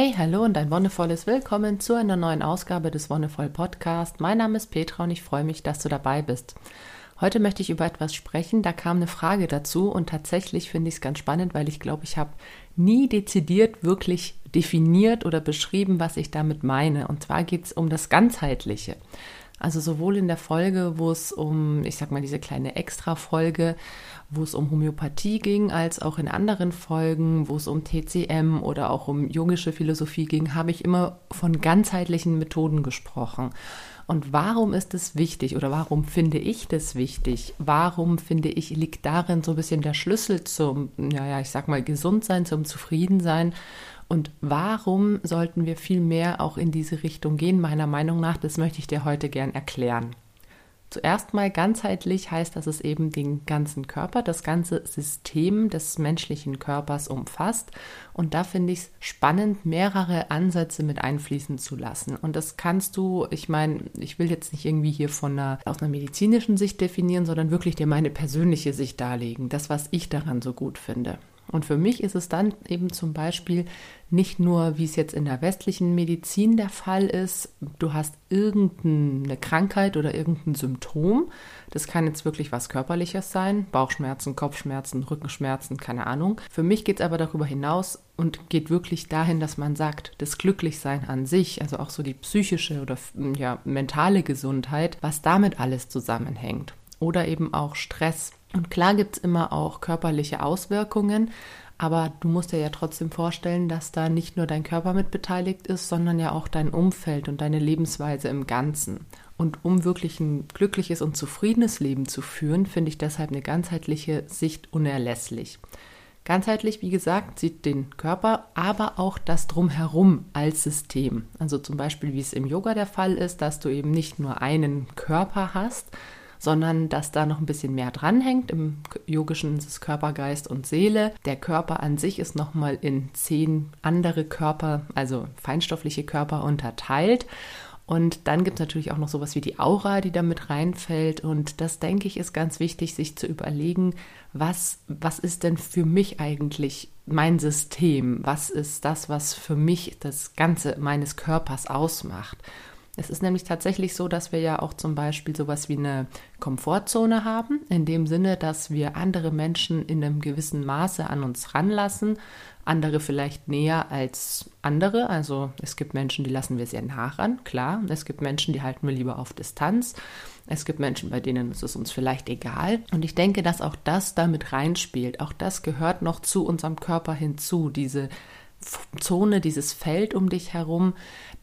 Hey, hallo und ein wundervolles Willkommen zu einer neuen Ausgabe des Wonnevoll Podcast. Mein Name ist Petra und ich freue mich, dass du dabei bist. Heute möchte ich über etwas sprechen. Da kam eine Frage dazu und tatsächlich finde ich es ganz spannend, weil ich glaube, ich habe nie dezidiert wirklich definiert oder beschrieben, was ich damit meine. Und zwar geht es um das Ganzheitliche. Also sowohl in der Folge, wo es um, ich sag mal, diese kleine Extra-Folge, wo es um Homöopathie ging, als auch in anderen Folgen, wo es um TCM oder auch um jungische Philosophie ging, habe ich immer von ganzheitlichen Methoden gesprochen. Und warum ist es wichtig oder warum finde ich das wichtig? Warum finde ich, liegt darin so ein bisschen der Schlüssel zum, naja, ich sag mal, Gesundsein, zum Zufriedensein? Und warum sollten wir viel mehr auch in diese Richtung gehen, meiner Meinung nach? Das möchte ich dir heute gern erklären. Zuerst mal ganzheitlich heißt, dass es eben den ganzen Körper, das ganze System des menschlichen Körpers umfasst. Und da finde ich es spannend, mehrere Ansätze mit einfließen zu lassen. Und das kannst du, ich meine, ich will jetzt nicht irgendwie hier von einer, aus einer medizinischen Sicht definieren, sondern wirklich dir meine persönliche Sicht darlegen. Das, was ich daran so gut finde. Und für mich ist es dann eben zum Beispiel nicht nur, wie es jetzt in der westlichen Medizin der Fall ist, du hast irgendeine Krankheit oder irgendein Symptom. Das kann jetzt wirklich was Körperliches sein, Bauchschmerzen, Kopfschmerzen, Rückenschmerzen, keine Ahnung. Für mich geht es aber darüber hinaus und geht wirklich dahin, dass man sagt, das Glücklichsein an sich, also auch so die psychische oder ja, mentale Gesundheit, was damit alles zusammenhängt. Oder eben auch Stress und klar gibt es immer auch körperliche Auswirkungen, aber du musst dir ja trotzdem vorstellen, dass da nicht nur dein Körper mit beteiligt ist, sondern ja auch dein Umfeld und deine Lebensweise im Ganzen. Und um wirklich ein glückliches und zufriedenes Leben zu führen, finde ich deshalb eine ganzheitliche Sicht unerlässlich. Ganzheitlich, wie gesagt, sieht den Körper, aber auch das Drumherum als System. Also zum Beispiel, wie es im Yoga der Fall ist, dass du eben nicht nur einen Körper hast, sondern dass da noch ein bisschen mehr dranhängt. Im Yogischen ist es Körper, Geist und Seele. Der Körper an sich ist nochmal in zehn andere Körper, also feinstoffliche Körper unterteilt. Und dann gibt es natürlich auch noch sowas wie die Aura, die da mit reinfällt. Und das, denke ich, ist ganz wichtig, sich zu überlegen, was, was ist denn für mich eigentlich mein System? Was ist das, was für mich das Ganze meines Körpers ausmacht? Es ist nämlich tatsächlich so, dass wir ja auch zum Beispiel sowas wie eine Komfortzone haben, in dem Sinne, dass wir andere Menschen in einem gewissen Maße an uns ranlassen, andere vielleicht näher als andere. Also es gibt Menschen, die lassen wir sehr nah ran, klar. Es gibt Menschen, die halten wir lieber auf Distanz. Es gibt Menschen, bei denen ist es uns vielleicht egal. Und ich denke, dass auch das damit reinspielt. Auch das gehört noch zu unserem Körper hinzu, diese Zone, dieses Feld um dich herum,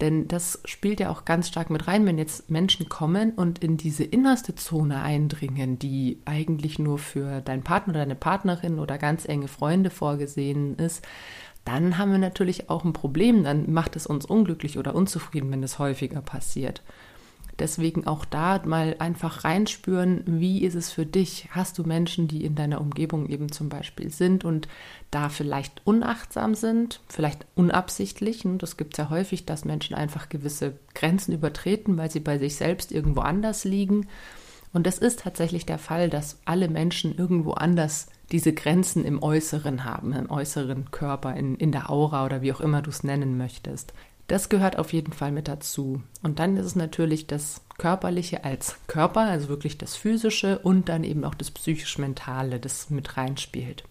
denn das spielt ja auch ganz stark mit rein, wenn jetzt Menschen kommen und in diese innerste Zone eindringen, die eigentlich nur für deinen Partner oder deine Partnerin oder ganz enge Freunde vorgesehen ist, dann haben wir natürlich auch ein Problem, dann macht es uns unglücklich oder unzufrieden, wenn es häufiger passiert. Deswegen auch da mal einfach reinspüren, wie ist es für dich? Hast du Menschen, die in deiner Umgebung eben zum Beispiel sind und da vielleicht unachtsam sind, vielleicht unabsichtlich? Und das gibt es ja häufig, dass Menschen einfach gewisse Grenzen übertreten, weil sie bei sich selbst irgendwo anders liegen. Und es ist tatsächlich der Fall, dass alle Menschen irgendwo anders diese Grenzen im Äußeren haben, im äußeren Körper, in, in der Aura oder wie auch immer du es nennen möchtest. Das gehört auf jeden Fall mit dazu. Und dann ist es natürlich das Körperliche als Körper, also wirklich das Physische und dann eben auch das psychisch-mentale, das mit reinspielt.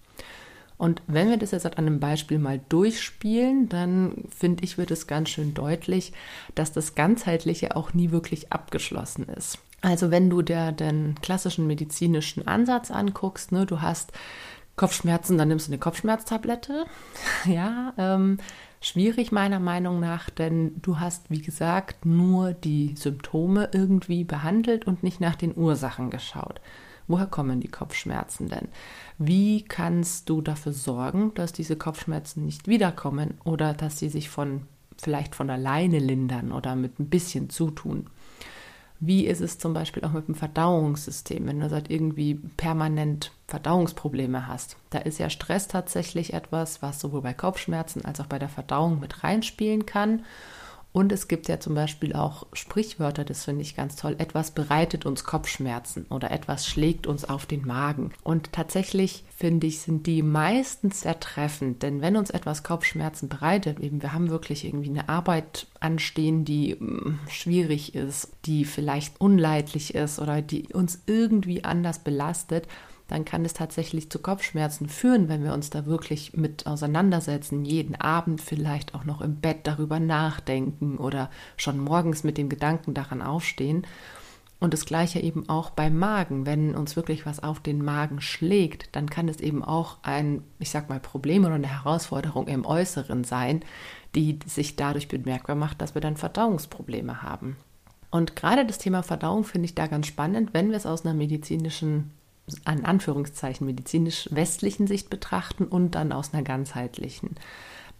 Und wenn wir das jetzt an einem Beispiel mal durchspielen, dann finde ich, wird es ganz schön deutlich, dass das Ganzheitliche auch nie wirklich abgeschlossen ist. Also wenn du dir den klassischen medizinischen Ansatz anguckst, ne, du hast Kopfschmerzen, dann nimmst du eine Kopfschmerztablette. ja, ähm, schwierig meiner Meinung nach, denn du hast, wie gesagt, nur die Symptome irgendwie behandelt und nicht nach den Ursachen geschaut. Woher kommen die Kopfschmerzen denn? Wie kannst du dafür sorgen, dass diese Kopfschmerzen nicht wiederkommen oder dass sie sich von vielleicht von alleine lindern oder mit ein bisschen zutun? Wie ist es zum Beispiel auch mit dem Verdauungssystem, wenn du seit irgendwie permanent Verdauungsprobleme hast? Da ist ja Stress tatsächlich etwas, was sowohl bei Kopfschmerzen als auch bei der Verdauung mit reinspielen kann. Und es gibt ja zum Beispiel auch Sprichwörter, das finde ich ganz toll. Etwas bereitet uns Kopfschmerzen oder etwas schlägt uns auf den Magen. Und tatsächlich finde ich, sind die meistens sehr treffend. Denn wenn uns etwas Kopfschmerzen bereitet, eben wir haben wirklich irgendwie eine Arbeit anstehen, die mh, mm, schwierig ist, die vielleicht unleidlich ist oder die uns irgendwie anders belastet, dann kann es tatsächlich zu Kopfschmerzen führen, wenn wir uns da wirklich mit auseinandersetzen, jeden Abend vielleicht auch noch im Bett darüber nachdenken oder schon morgens mit dem Gedanken daran aufstehen. Und das gleiche eben auch beim Magen. Wenn uns wirklich was auf den Magen schlägt, dann kann es eben auch ein, ich sag mal, Problem oder eine Herausforderung im Äußeren sein, die sich dadurch bemerkbar macht, dass wir dann Verdauungsprobleme haben. Und gerade das Thema Verdauung finde ich da ganz spannend, wenn wir es aus einer medizinischen an Anführungszeichen medizinisch-westlichen Sicht betrachten und dann aus einer ganzheitlichen.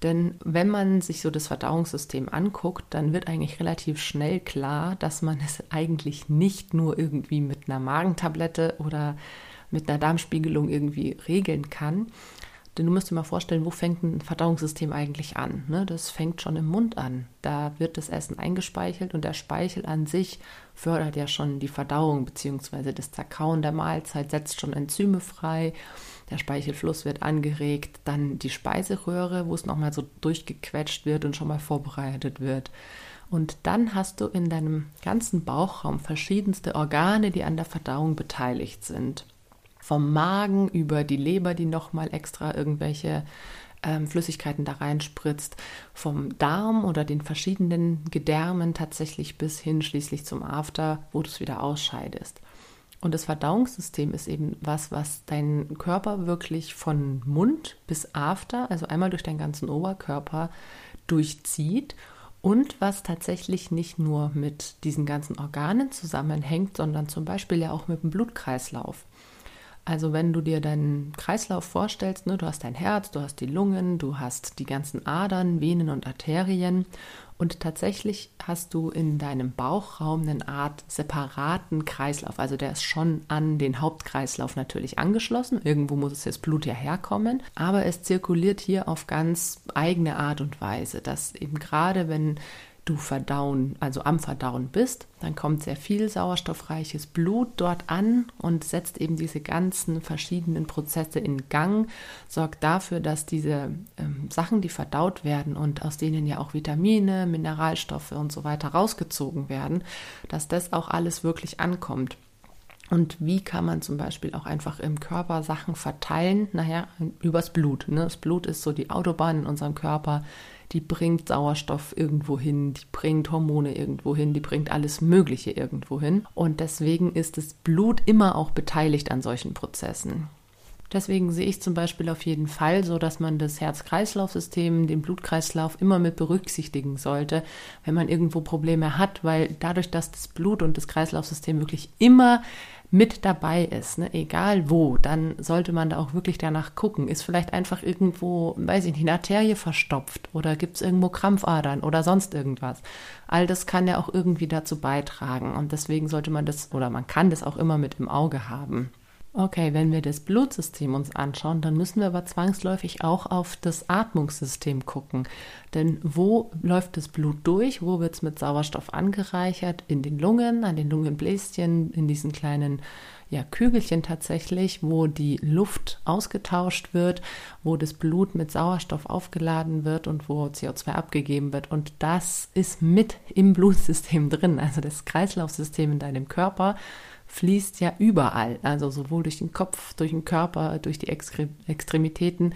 Denn wenn man sich so das Verdauungssystem anguckt, dann wird eigentlich relativ schnell klar, dass man es eigentlich nicht nur irgendwie mit einer Magentablette oder mit einer Darmspiegelung irgendwie regeln kann, denn du musst dir mal vorstellen, wo fängt ein Verdauungssystem eigentlich an? Ne? Das fängt schon im Mund an. Da wird das Essen eingespeichelt und der Speichel an sich fördert ja schon die Verdauung bzw. das Zerkauen der Mahlzeit, setzt schon Enzyme frei. Der Speichelfluss wird angeregt, dann die Speiseröhre, wo es nochmal so durchgequetscht wird und schon mal vorbereitet wird. Und dann hast du in deinem ganzen Bauchraum verschiedenste Organe, die an der Verdauung beteiligt sind vom Magen über die Leber, die nochmal extra irgendwelche ähm, Flüssigkeiten da reinspritzt, vom Darm oder den verschiedenen Gedärmen tatsächlich bis hin schließlich zum After, wo du es wieder ausscheidest. Und das Verdauungssystem ist eben was, was deinen Körper wirklich von Mund bis After, also einmal durch deinen ganzen Oberkörper durchzieht und was tatsächlich nicht nur mit diesen ganzen Organen zusammenhängt, sondern zum Beispiel ja auch mit dem Blutkreislauf. Also wenn du dir deinen Kreislauf vorstellst, ne, du hast dein Herz, du hast die Lungen, du hast die ganzen Adern, Venen und Arterien und tatsächlich hast du in deinem Bauchraum eine Art separaten Kreislauf. Also der ist schon an den Hauptkreislauf natürlich angeschlossen. Irgendwo muss es das Blut ja herkommen, aber es zirkuliert hier auf ganz eigene Art und Weise, dass eben gerade wenn du verdauen, also am Verdauen bist, dann kommt sehr viel sauerstoffreiches Blut dort an und setzt eben diese ganzen verschiedenen Prozesse in Gang, sorgt dafür, dass diese ähm, Sachen, die verdaut werden und aus denen ja auch Vitamine, Mineralstoffe und so weiter rausgezogen werden, dass das auch alles wirklich ankommt. Und wie kann man zum Beispiel auch einfach im Körper Sachen verteilen? Naja, übers Blut. Ne? Das Blut ist so die Autobahn in unserem Körper, die bringt Sauerstoff irgendwo hin, die bringt Hormone irgendwo hin, die bringt alles Mögliche irgendwo hin. Und deswegen ist das Blut immer auch beteiligt an solchen Prozessen. Deswegen sehe ich zum Beispiel auf jeden Fall so, dass man das Herz-Kreislauf-System, den Blutkreislauf immer mit berücksichtigen sollte, wenn man irgendwo Probleme hat, weil dadurch, dass das Blut und das Kreislaufsystem wirklich immer mit dabei ist, ne? egal wo, dann sollte man da auch wirklich danach gucken. Ist vielleicht einfach irgendwo, weiß ich nicht, eine Arterie verstopft oder gibt es irgendwo Krampfadern oder sonst irgendwas. All das kann ja auch irgendwie dazu beitragen und deswegen sollte man das oder man kann das auch immer mit im Auge haben. Okay, wenn wir das Blutsystem uns anschauen, dann müssen wir aber zwangsläufig auch auf das Atmungssystem gucken. Denn wo läuft das Blut durch? Wo wird es mit Sauerstoff angereichert? In den Lungen, an den Lungenbläschen, in diesen kleinen ja, Kügelchen tatsächlich, wo die Luft ausgetauscht wird, wo das Blut mit Sauerstoff aufgeladen wird und wo CO2 abgegeben wird. Und das ist mit im Blutsystem drin, also das Kreislaufsystem in deinem Körper fließt ja überall, also sowohl durch den Kopf, durch den Körper, durch die Extremitäten,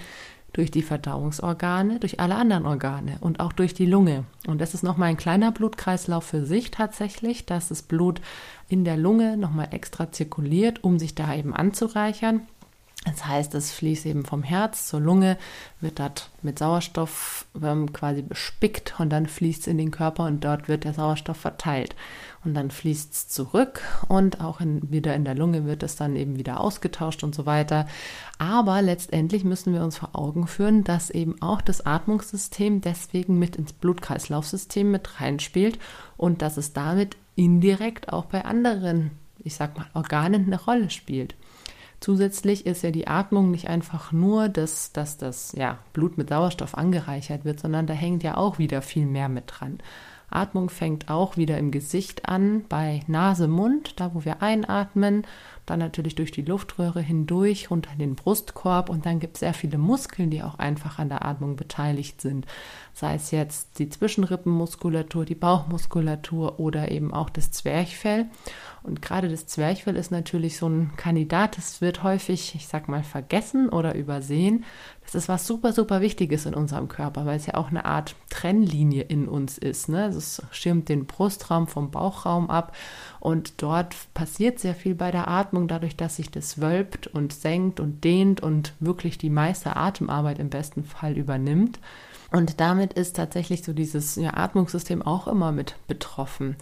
durch die Verdauungsorgane, durch alle anderen Organe und auch durch die Lunge. Und das ist nochmal ein kleiner Blutkreislauf für sich tatsächlich, dass das Blut in der Lunge nochmal extra zirkuliert, um sich da eben anzureichern. Das heißt, es fließt eben vom Herz zur Lunge, wird dort mit Sauerstoff ähm, quasi bespickt und dann fließt es in den Körper und dort wird der Sauerstoff verteilt. Und dann fließt es zurück und auch in, wieder in der Lunge wird es dann eben wieder ausgetauscht und so weiter. Aber letztendlich müssen wir uns vor Augen führen, dass eben auch das Atmungssystem deswegen mit ins Blutkreislaufsystem mit reinspielt und dass es damit indirekt auch bei anderen, ich sag mal, Organen eine Rolle spielt. Zusätzlich ist ja die Atmung nicht einfach nur, dass, dass das ja, Blut mit Sauerstoff angereichert wird, sondern da hängt ja auch wieder viel mehr mit dran. Atmung fängt auch wieder im Gesicht an, bei Nase, Mund, da wo wir einatmen, dann natürlich durch die Luftröhre hindurch, runter in den Brustkorb und dann gibt es sehr viele Muskeln, die auch einfach an der Atmung beteiligt sind. Sei es jetzt die Zwischenrippenmuskulatur, die Bauchmuskulatur oder eben auch das Zwerchfell. Und gerade das Zwerchfell ist natürlich so ein Kandidat, das wird häufig, ich sag mal, vergessen oder übersehen. Das ist was super, super Wichtiges in unserem Körper, weil es ja auch eine Art Trennlinie in uns ist. Ne? Es schirmt den Brustraum vom Bauchraum ab und dort passiert sehr viel bei der Atmung, dadurch, dass sich das wölbt und senkt und dehnt und wirklich die meiste Atemarbeit im besten Fall übernimmt. Und damit ist tatsächlich so dieses ja, Atmungssystem auch immer mit betroffen.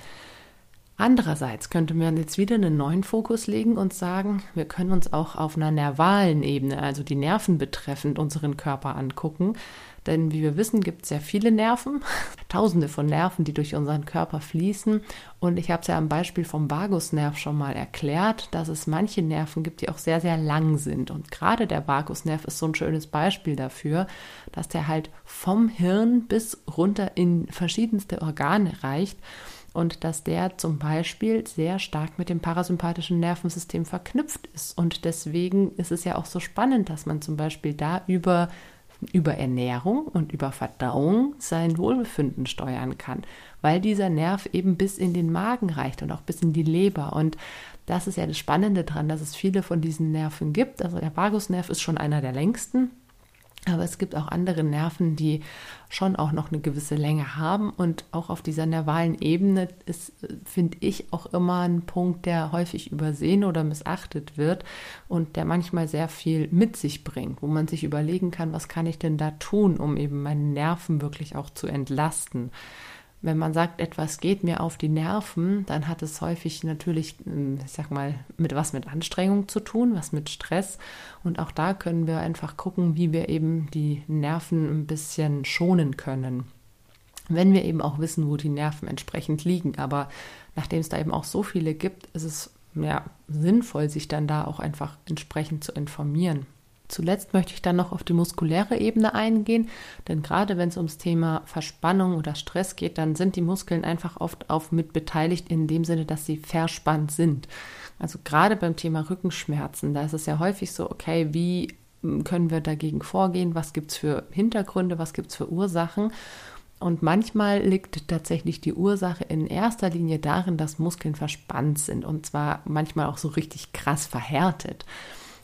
Andererseits könnte man jetzt wieder einen neuen Fokus legen und sagen, wir können uns auch auf einer nervalen Ebene, also die Nerven betreffend, unseren Körper angucken. Denn wie wir wissen, gibt es sehr viele Nerven, tausende von Nerven, die durch unseren Körper fließen. Und ich habe es ja am Beispiel vom Vagusnerv schon mal erklärt, dass es manche Nerven gibt, die auch sehr, sehr lang sind. Und gerade der Vagusnerv ist so ein schönes Beispiel dafür, dass der halt vom Hirn bis runter in verschiedenste Organe reicht und dass der zum Beispiel sehr stark mit dem parasympathischen Nervensystem verknüpft ist. Und deswegen ist es ja auch so spannend, dass man zum Beispiel da über, über Ernährung und über Verdauung sein Wohlbefinden steuern kann, weil dieser Nerv eben bis in den Magen reicht und auch bis in die Leber. Und das ist ja das Spannende daran, dass es viele von diesen Nerven gibt. Also der Vagusnerv ist schon einer der längsten aber es gibt auch andere Nerven, die schon auch noch eine gewisse Länge haben. Und auch auf dieser nervalen Ebene ist, finde ich, auch immer ein Punkt, der häufig übersehen oder missachtet wird und der manchmal sehr viel mit sich bringt, wo man sich überlegen kann, was kann ich denn da tun, um eben meine Nerven wirklich auch zu entlasten. Wenn man sagt, etwas geht mir auf die Nerven, dann hat es häufig natürlich, ähm, ich sag mal, mit was mit Anstrengung zu tun, was mit Stress. Und auch da können wir einfach gucken, wie wir eben die Nerven ein bisschen schonen können. Wenn wir eben auch wissen, wo die Nerven entsprechend liegen. Aber nachdem es da eben auch so viele gibt, ist es ja sinnvoll, sich dann da auch einfach entsprechend zu informieren. Zuletzt möchte ich dann noch auf die muskuläre Ebene eingehen, denn gerade wenn es ums Thema Verspannung oder Stress geht, dann sind die Muskeln einfach oft auf mit beteiligt in dem Sinne, dass sie verspannt sind. Also gerade beim Thema Rückenschmerzen, da ist es ja häufig so, okay, wie hm, können wir dagegen vorgehen? Was gibt es für Hintergründe? Was gibt es für Ursachen? Und manchmal liegt tatsächlich die Ursache in erster Linie darin, dass Muskeln verspannt sind und zwar manchmal auch so richtig krass verhärtet.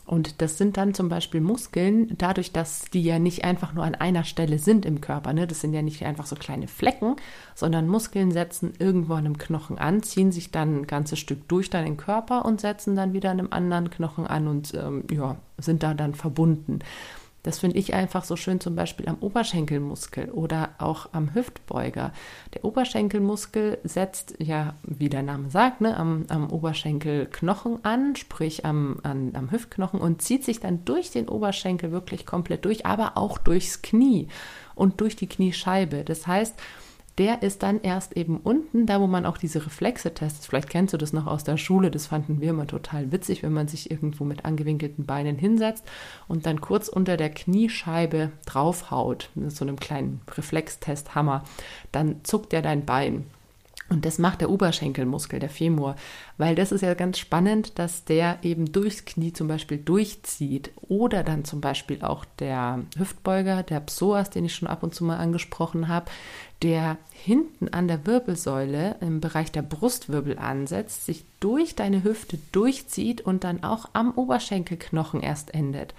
Und das sind dann zum Beispiel Muskeln, dadurch, dass die ja nicht einfach nur an einer Stelle sind im Körper. Ne? Das sind ja nicht einfach so kleine Flecken, sondern Muskeln setzen irgendwo an einem Knochen an, ziehen sich dann ein ganzes Stück durch deinen Körper und setzen dann wieder an einem anderen Knochen an und ähm, ja, sind da dann verbunden. Das finde ich einfach so schön zum Beispiel am Oberschenkelmuskel oder auch am Hüftbeuger. Der Oberschenkelmuskel setzt ja, wie der Name sagt, ne, am, am Oberschenkelknochen an, sprich am, an, am Hüftknochen und zieht sich dann durch den Oberschenkel wirklich komplett durch, aber auch durchs Knie und durch die Kniescheibe. Das heißt, der ist dann erst eben unten, da wo man auch diese Reflexe testet. Vielleicht kennst du das noch aus der Schule, das fanden wir immer total witzig, wenn man sich irgendwo mit angewinkelten Beinen hinsetzt und dann kurz unter der Kniescheibe draufhaut, mit so einem kleinen Reflextesthammer, dann zuckt er dein Bein. Und das macht der Oberschenkelmuskel, der Femur, weil das ist ja ganz spannend, dass der eben durchs Knie zum Beispiel durchzieht oder dann zum Beispiel auch der Hüftbeuger, der Psoas, den ich schon ab und zu mal angesprochen habe, der hinten an der Wirbelsäule im Bereich der Brustwirbel ansetzt, sich durch deine Hüfte durchzieht und dann auch am Oberschenkelknochen erst endet.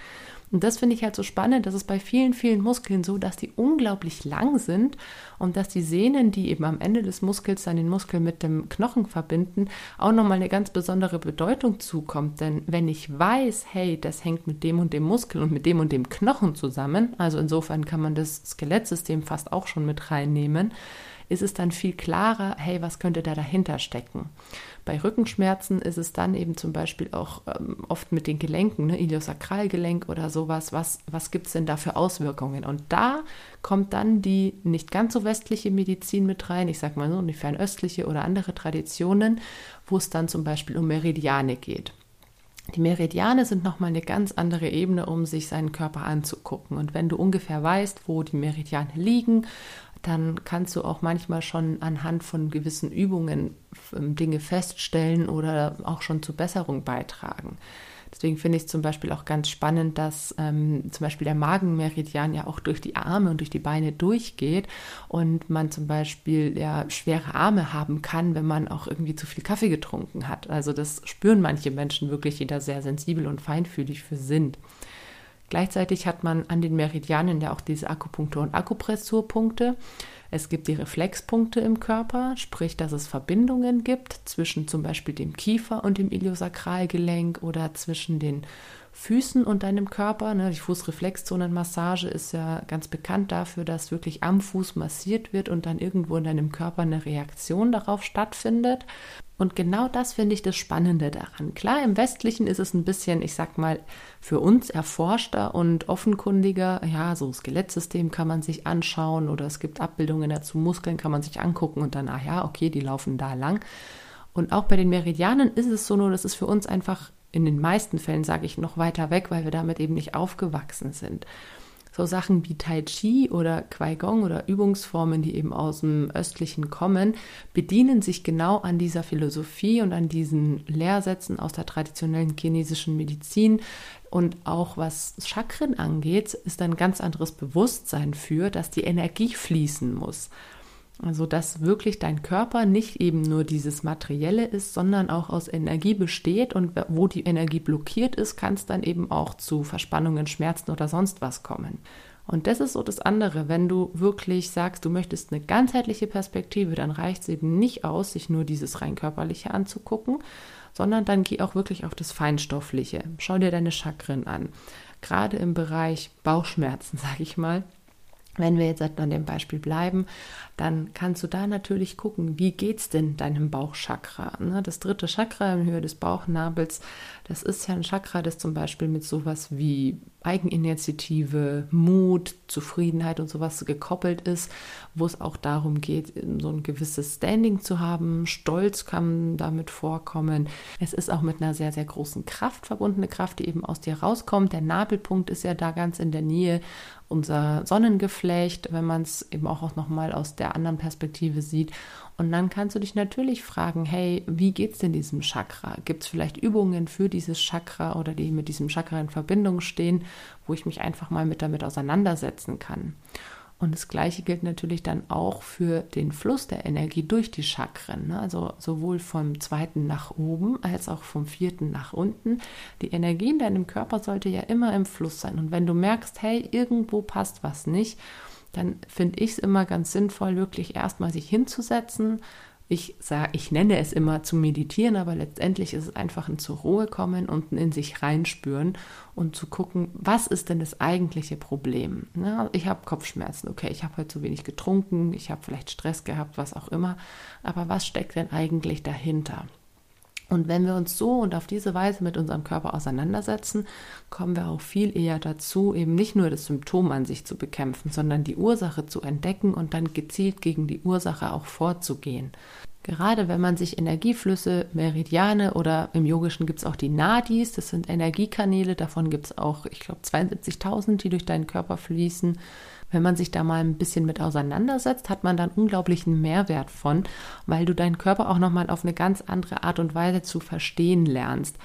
Und das finde ich halt so spannend. Das ist bei vielen, vielen Muskeln so, dass die unglaublich lang sind und dass die Sehnen, die eben am Ende des Muskels dann den Muskel mit dem Knochen verbinden, auch nochmal eine ganz besondere Bedeutung zukommt. Denn wenn ich weiß, hey, das hängt mit dem und dem Muskel und mit dem und dem Knochen zusammen, also insofern kann man das Skelettsystem fast auch schon mit reinnehmen, ist es dann viel klarer, hey, was könnte da dahinter stecken? Bei Rückenschmerzen ist es dann eben zum Beispiel auch ähm, oft mit den Gelenken, ne, Iliosakralgelenk oder sowas, was, was gibt es denn da für Auswirkungen? Und da kommt dann die nicht ganz so westliche Medizin mit rein, ich sag mal so, die fernöstliche oder andere Traditionen, wo es dann zum Beispiel um Meridiane geht. Die Meridiane sind nochmal eine ganz andere Ebene, um sich seinen Körper anzugucken. Und wenn du ungefähr weißt, wo die Meridiane liegen, dann kannst du auch manchmal schon anhand von gewissen Übungen ähm, Dinge feststellen oder auch schon zur Besserung beitragen. Deswegen finde ich es zum Beispiel auch ganz spannend, dass ähm, zum Beispiel der Magenmeridian ja auch durch die Arme und durch die Beine durchgeht und man zum Beispiel ja schwere Arme haben kann, wenn man auch irgendwie zu viel Kaffee getrunken hat. Also das spüren manche Menschen wirklich, die da sehr sensibel und feinfühlig für sind. Gleichzeitig hat man an den Meridianen ja auch diese Akupunktur- und Akupressurpunkte. Es gibt die Reflexpunkte im Körper, sprich, dass es Verbindungen gibt zwischen zum Beispiel dem Kiefer und dem Iliosakralgelenk oder zwischen den Füßen und deinem Körper. Ne? Die Fußreflexzonenmassage ist ja ganz bekannt dafür, dass wirklich am Fuß massiert wird und dann irgendwo in deinem Körper eine Reaktion darauf stattfindet. Und genau das finde ich das Spannende daran. Klar, im Westlichen ist es ein bisschen, ich sag mal, für uns erforschter und offenkundiger. Ja, so Skelettsystem kann man sich anschauen oder es gibt Abbildungen dazu, Muskeln kann man sich angucken und dann, ah ja, okay, die laufen da lang. Und auch bei den Meridianen ist es so, nur das ist für uns einfach in den meisten Fällen, sage ich, noch weiter weg, weil wir damit eben nicht aufgewachsen sind so Sachen wie Tai Chi oder Qigong oder Übungsformen, die eben aus dem Östlichen kommen, bedienen sich genau an dieser Philosophie und an diesen Lehrsätzen aus der traditionellen chinesischen Medizin. Und auch was Chakren angeht, ist ein ganz anderes Bewusstsein für, dass die Energie fließen muss. Also, dass wirklich dein Körper nicht eben nur dieses Materielle ist, sondern auch aus Energie besteht und wo die Energie blockiert ist, kann es dann eben auch zu Verspannungen, Schmerzen oder sonst was kommen. Und das ist so das andere. Wenn du wirklich sagst, du möchtest eine ganzheitliche Perspektive, dann reicht es eben nicht aus, sich nur dieses rein körperliche anzugucken, sondern dann geh auch wirklich auf das Feinstoffliche. Schau dir deine Chakren an. Gerade im Bereich Bauchschmerzen, sage ich mal, wenn wir jetzt an dem Beispiel bleiben, dann kannst du da natürlich gucken, wie geht's denn deinem Bauchchakra? Ne? Das dritte Chakra in Höhe des Bauchnabels, das ist ja ein Chakra, das zum Beispiel mit sowas wie Eigeninitiative, Mut, Zufriedenheit und sowas gekoppelt ist, wo es auch darum geht, so ein gewisses Standing zu haben. Stolz kann damit vorkommen. Es ist auch mit einer sehr, sehr großen Kraft verbundene Kraft, die eben aus dir rauskommt. Der Nabelpunkt ist ja da ganz in der Nähe unser Sonnengeflecht, wenn man es eben auch noch mal aus der anderen Perspektive sieht. Und dann kannst du dich natürlich fragen, hey, wie geht es denn diesem Chakra? Gibt es vielleicht Übungen für dieses Chakra oder die mit diesem Chakra in Verbindung stehen, wo ich mich einfach mal mit damit auseinandersetzen kann? Und das Gleiche gilt natürlich dann auch für den Fluss der Energie durch die Chakren. Ne? Also sowohl vom zweiten nach oben als auch vom vierten nach unten. Die Energie in deinem Körper sollte ja immer im Fluss sein. Und wenn du merkst, hey, irgendwo passt was nicht, dann finde ich es immer ganz sinnvoll, wirklich erstmal sich hinzusetzen, ich sage, ich nenne es immer zu meditieren, aber letztendlich ist es einfach ein zur Ruhe kommen und ein in sich reinspüren und zu gucken, was ist denn das eigentliche Problem? Ja, ich habe Kopfschmerzen, okay, ich habe heute zu wenig getrunken, ich habe vielleicht Stress gehabt, was auch immer, aber was steckt denn eigentlich dahinter? Und wenn wir uns so und auf diese Weise mit unserem Körper auseinandersetzen, kommen wir auch viel eher dazu, eben nicht nur das Symptom an sich zu bekämpfen, sondern die Ursache zu entdecken und dann gezielt gegen die Ursache auch vorzugehen. Gerade wenn man sich Energieflüsse, Meridiane oder im Yogischen gibt es auch die Nadis, das sind Energiekanäle, davon gibt es auch, ich glaube, 72.000, die durch deinen Körper fließen. Wenn man sich da mal ein bisschen mit auseinandersetzt, hat man dann unglaublichen Mehrwert von, weil du deinen Körper auch nochmal auf eine ganz andere Art und Weise zu verstehen lernst.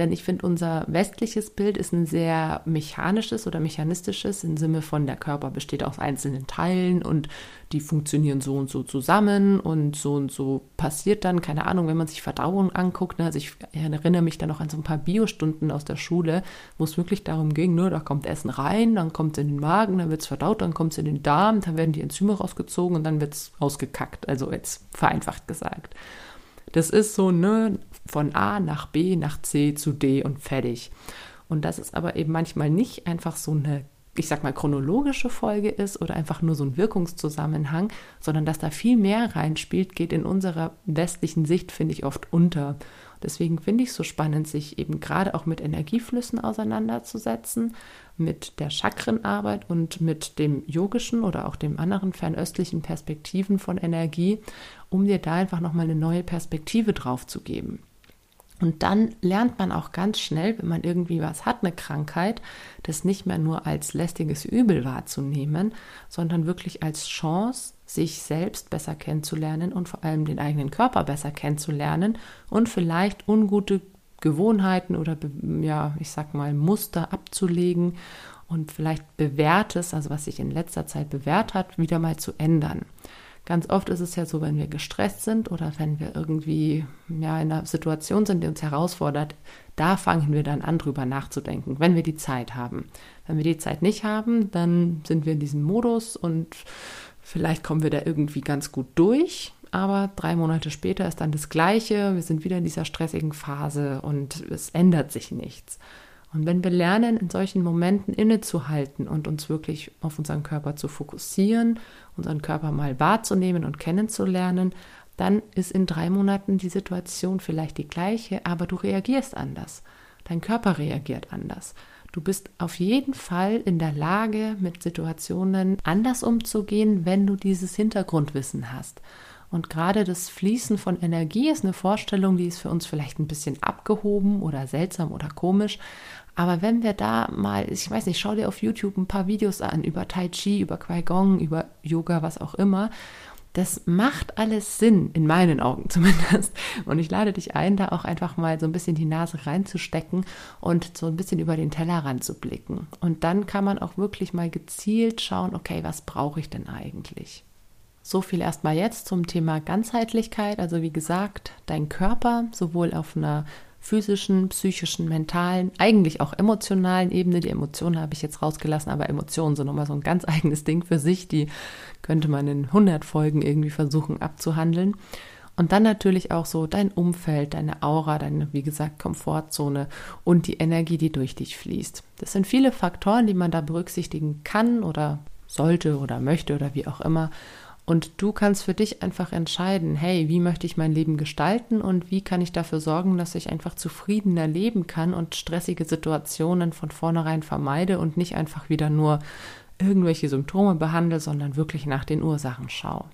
Denn ich finde, unser westliches Bild ist ein sehr mechanisches oder mechanistisches im Sinne von, der Körper besteht aus einzelnen Teilen und die funktionieren so und so zusammen und so und so passiert dann, keine Ahnung, wenn man sich Verdauung anguckt. Ne, also ich erinnere mich dann noch an so ein paar Biostunden aus der Schule, wo es wirklich darum ging, nur ne, da kommt Essen rein, dann kommt es in den Magen, dann wird es verdaut, dann kommt es in den Darm, dann werden die Enzyme rausgezogen und dann wird es ausgekackt. Also jetzt vereinfacht gesagt. Das ist so, ne, von A nach B nach C zu D und fertig. Und dass es aber eben manchmal nicht einfach so eine, ich sag mal, chronologische Folge ist oder einfach nur so ein Wirkungszusammenhang, sondern dass da viel mehr reinspielt, geht in unserer westlichen Sicht, finde ich, oft unter. Deswegen finde ich es so spannend, sich eben gerade auch mit Energieflüssen auseinanderzusetzen, mit der Chakrenarbeit und mit dem yogischen oder auch dem anderen fernöstlichen Perspektiven von Energie, um dir da einfach nochmal eine neue Perspektive drauf zu geben. Und dann lernt man auch ganz schnell, wenn man irgendwie was hat, eine Krankheit, das nicht mehr nur als lästiges Übel wahrzunehmen, sondern wirklich als Chance, sich selbst besser kennenzulernen und vor allem den eigenen Körper besser kennenzulernen und vielleicht ungute Gewohnheiten oder ja, ich sag mal Muster abzulegen und vielleicht bewährtes, also was sich in letzter Zeit bewährt hat, wieder mal zu ändern. Ganz oft ist es ja so, wenn wir gestresst sind oder wenn wir irgendwie ja, in einer Situation sind, die uns herausfordert, da fangen wir dann an, drüber nachzudenken, wenn wir die Zeit haben. Wenn wir die Zeit nicht haben, dann sind wir in diesem Modus und vielleicht kommen wir da irgendwie ganz gut durch. Aber drei Monate später ist dann das Gleiche. Wir sind wieder in dieser stressigen Phase und es ändert sich nichts. Und wenn wir lernen, in solchen Momenten innezuhalten und uns wirklich auf unseren Körper zu fokussieren, unseren Körper mal wahrzunehmen und kennenzulernen, dann ist in drei Monaten die Situation vielleicht die gleiche, aber du reagierst anders. Dein Körper reagiert anders. Du bist auf jeden Fall in der Lage, mit Situationen anders umzugehen, wenn du dieses Hintergrundwissen hast. Und gerade das Fließen von Energie ist eine Vorstellung, die ist für uns vielleicht ein bisschen abgehoben oder seltsam oder komisch. Aber wenn wir da mal, ich weiß nicht, schau dir auf YouTube ein paar Videos an über Tai Chi, über Qigong, über Yoga, was auch immer. Das macht alles Sinn, in meinen Augen zumindest. Und ich lade dich ein, da auch einfach mal so ein bisschen die Nase reinzustecken und so ein bisschen über den Tellerrand zu blicken. Und dann kann man auch wirklich mal gezielt schauen, okay, was brauche ich denn eigentlich? So viel erstmal jetzt zum Thema Ganzheitlichkeit. Also wie gesagt, dein Körper sowohl auf einer physischen, psychischen, mentalen, eigentlich auch emotionalen Ebene. Die Emotionen habe ich jetzt rausgelassen, aber Emotionen sind nochmal so ein ganz eigenes Ding für sich. Die könnte man in 100 Folgen irgendwie versuchen abzuhandeln. Und dann natürlich auch so dein Umfeld, deine Aura, deine, wie gesagt, Komfortzone und die Energie, die durch dich fließt. Das sind viele Faktoren, die man da berücksichtigen kann oder sollte oder möchte oder wie auch immer. Und du kannst für dich einfach entscheiden, hey, wie möchte ich mein Leben gestalten und wie kann ich dafür sorgen, dass ich einfach zufriedener leben kann und stressige Situationen von vornherein vermeide und nicht einfach wieder nur irgendwelche Symptome behandle, sondern wirklich nach den Ursachen schaue.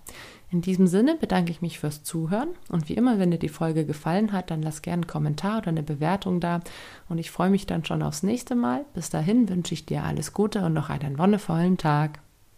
In diesem Sinne bedanke ich mich fürs Zuhören und wie immer, wenn dir die Folge gefallen hat, dann lass gerne einen Kommentar oder eine Bewertung da und ich freue mich dann schon aufs nächste Mal. Bis dahin wünsche ich dir alles Gute und noch einen wonnevollen Tag.